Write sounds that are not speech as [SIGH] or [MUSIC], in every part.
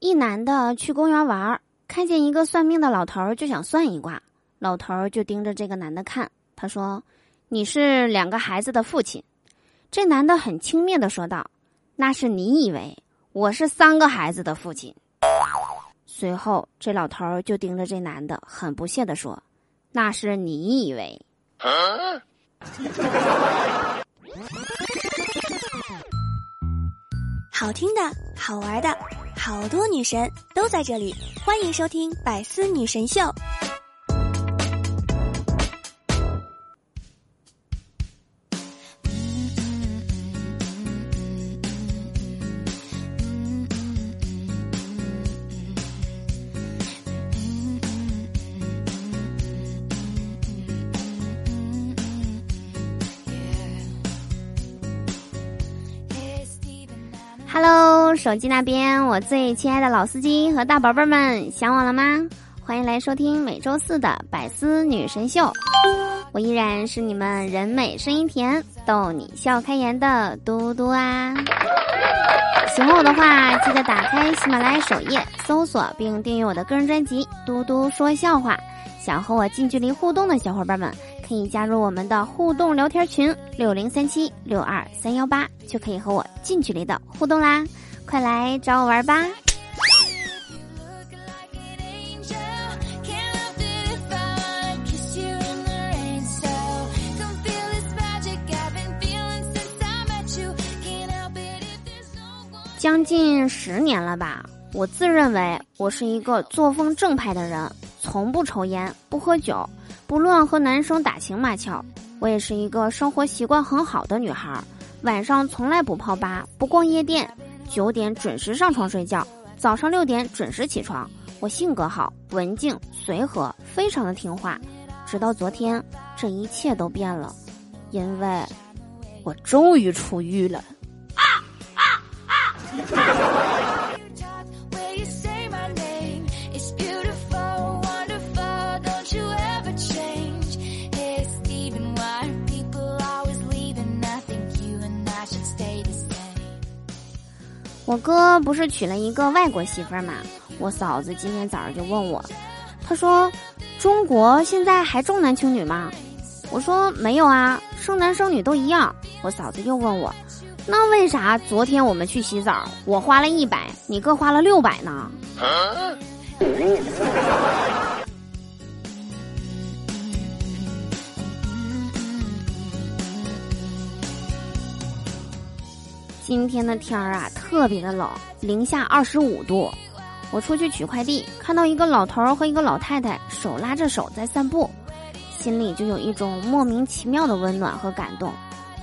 一男的去公园玩，看见一个算命的老头，就想算一卦。老头就盯着这个男的看，他说：“你是两个孩子的父亲。”这男的很轻蔑的说道：“那是你以为，我是三个孩子的父亲。”随后，这老头就盯着这男的，很不屑的说：“那是你以为。”好听的，好玩的。好多女神都在这里，欢迎收听《百思女神秀》。手机那边，我最亲爱的老司机和大宝贝们，想我了吗？欢迎来收听每周四的百思女神秀，我依然是你们人美声音甜、逗你笑开颜的嘟嘟啊！喜欢我的话，记得打开喜马拉雅首页搜索并订阅我的个人专辑《嘟嘟说笑话》。想和我近距离互动的小伙伴们。可以加入我们的互动聊天群六零三七六二三幺八，就可以和我近距离的互动啦！快来找我玩吧！将近十年了吧，我自认为我是一个作风正派的人，从不抽烟，不喝酒。不乱和男生打情骂俏，我也是一个生活习惯很好的女孩，晚上从来不泡吧，不逛夜店，九点准时上床睡觉，早上六点准时起床。我性格好，文静随和，非常的听话。直到昨天，这一切都变了，因为我终于出狱了。我哥不是娶了一个外国媳妇儿嘛？我嫂子今天早上就问我，她说：“中国现在还重男轻女吗？”我说：“没有啊，生男生女都一样。”我嫂子又问我：“那为啥昨天我们去洗澡，我花了一百，你哥花了六百呢？”今天的天儿啊，特别的冷，零下二十五度。我出去取快递，看到一个老头儿和一个老太太手拉着手在散步，心里就有一种莫名其妙的温暖和感动，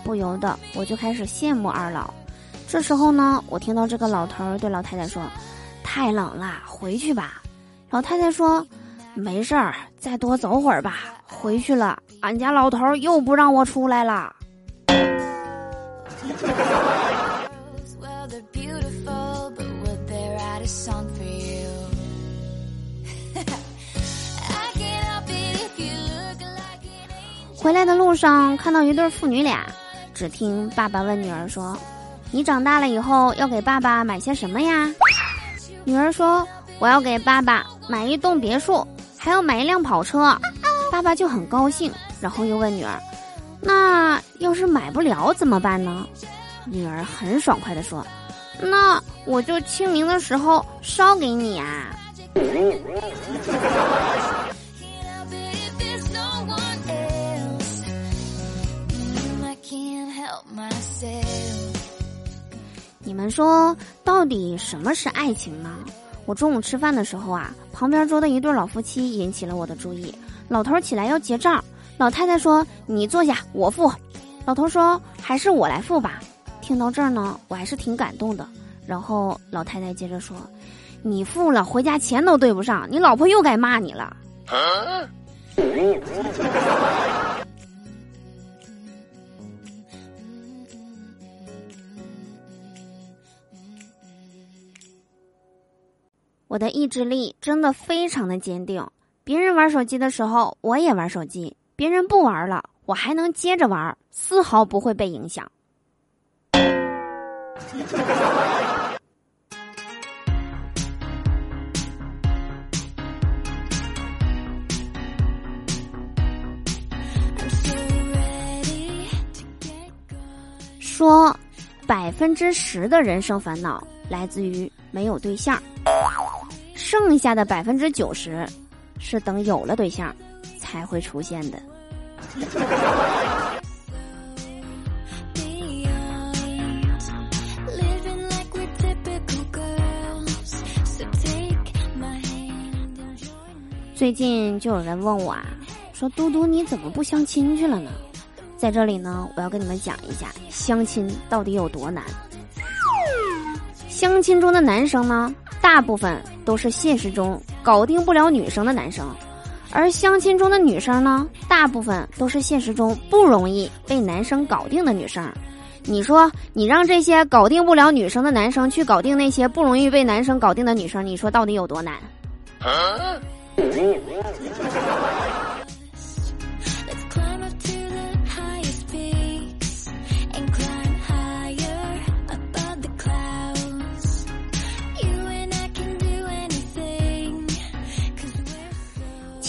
不由得我就开始羡慕二老。这时候呢，我听到这个老头儿对老太太说：“太冷了，回去吧。”老太太说：“没事儿，再多走会儿吧。回去了，俺家老头儿又不让我出来了。”回来的路上看到一对父女俩，只听爸爸问女儿说：“你长大了以后要给爸爸买些什么呀？”女儿说：“我要给爸爸买一栋别墅，还要买一辆跑车。”爸爸就很高兴，然后又问女儿：“那要是买不了怎么办呢？”女儿很爽快的说：“那我就清明的时候烧给你啊。” [LAUGHS] 你们说，到底什么是爱情呢？我中午吃饭的时候啊，旁边桌的一对老夫妻引起了我的注意。老头起来要结账，老太太说：“你坐下，我付。”老头说：“还是我来付吧。”听到这儿呢，我还是挺感动的。然后老太太接着说：“你付了，回家钱都对不上，你老婆又该骂你了。” [LAUGHS] 我的意志力真的非常的坚定。别人玩手机的时候，我也玩手机；别人不玩了，我还能接着玩，丝毫不会被影响。说，百分之十的人生烦恼来自于没有对象。剩下的百分之九十是等有了对象才会出现的。最近就有人问我啊，说嘟嘟你怎么不相亲去了呢？在这里呢，我要跟你们讲一下相亲到底有多难。相亲中的男生呢，大部分都是现实中搞定不了女生的男生，而相亲中的女生呢，大部分都是现实中不容易被男生搞定的女生。你说，你让这些搞定不了女生的男生去搞定那些不容易被男生搞定的女生，你说到底有多难？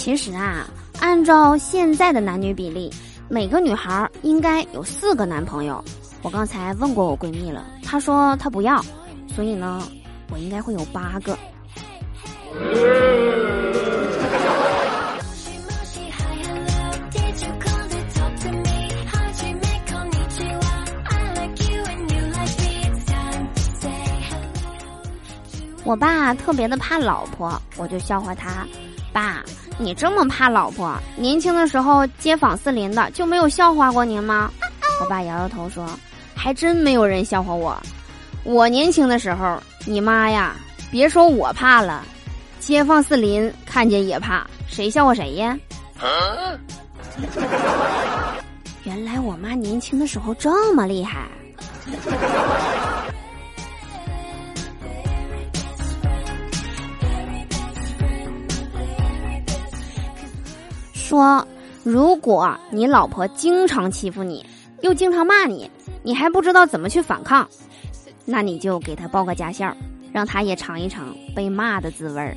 其实啊，按照现在的男女比例，每个女孩应该有四个男朋友。我刚才问过我闺蜜了，她说她不要，所以呢，我应该会有八个。我爸特别的怕老婆，我就笑话他：“爸，你这么怕老婆，年轻的时候街坊四邻的就没有笑话过您吗？” [LAUGHS] 我爸摇摇头说：“还真没有人笑话我。我年轻的时候，你妈呀，别说我怕了，街坊四邻看见也怕，谁笑话谁呀？” [LAUGHS] 原来我妈年轻的时候这么厉害。说，如果你老婆经常欺负你，又经常骂你，你还不知道怎么去反抗，那你就给她报个驾校，让她也尝一尝被骂的滋味儿。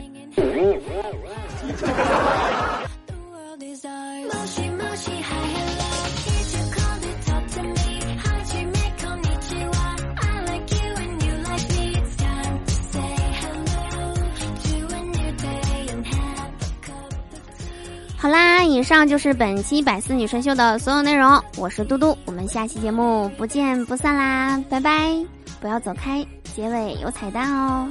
好啦，以上就是本期百思女神秀的所有内容。我是嘟嘟，我们下期节目不见不散啦，拜拜！不要走开，结尾有彩蛋哦。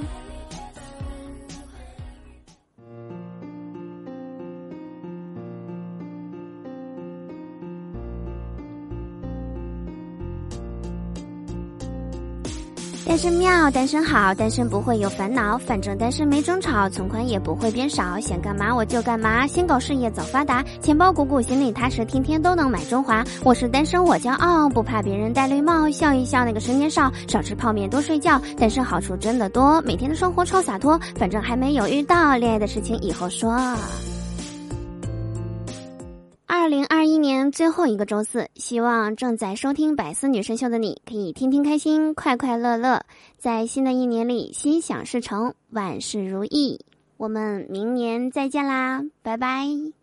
单身妙，单身好，单身不会有烦恼，反正单身没争吵，存款也不会变少，想干嘛我就干嘛，先搞事业早发达，钱包鼓鼓，心里踏实，天天都能买中华。我是单身我骄傲，不怕别人戴绿帽，笑一笑那个十年少，少吃泡面多睡觉，单身好处真的多，每天的生活超洒脱，反正还没有遇到恋爱的事情以后说。最后一个周四，希望正在收听百思女神秀的你可以天天开心，快快乐乐，在新的一年里心想事成，万事如意。我们明年再见啦，拜拜。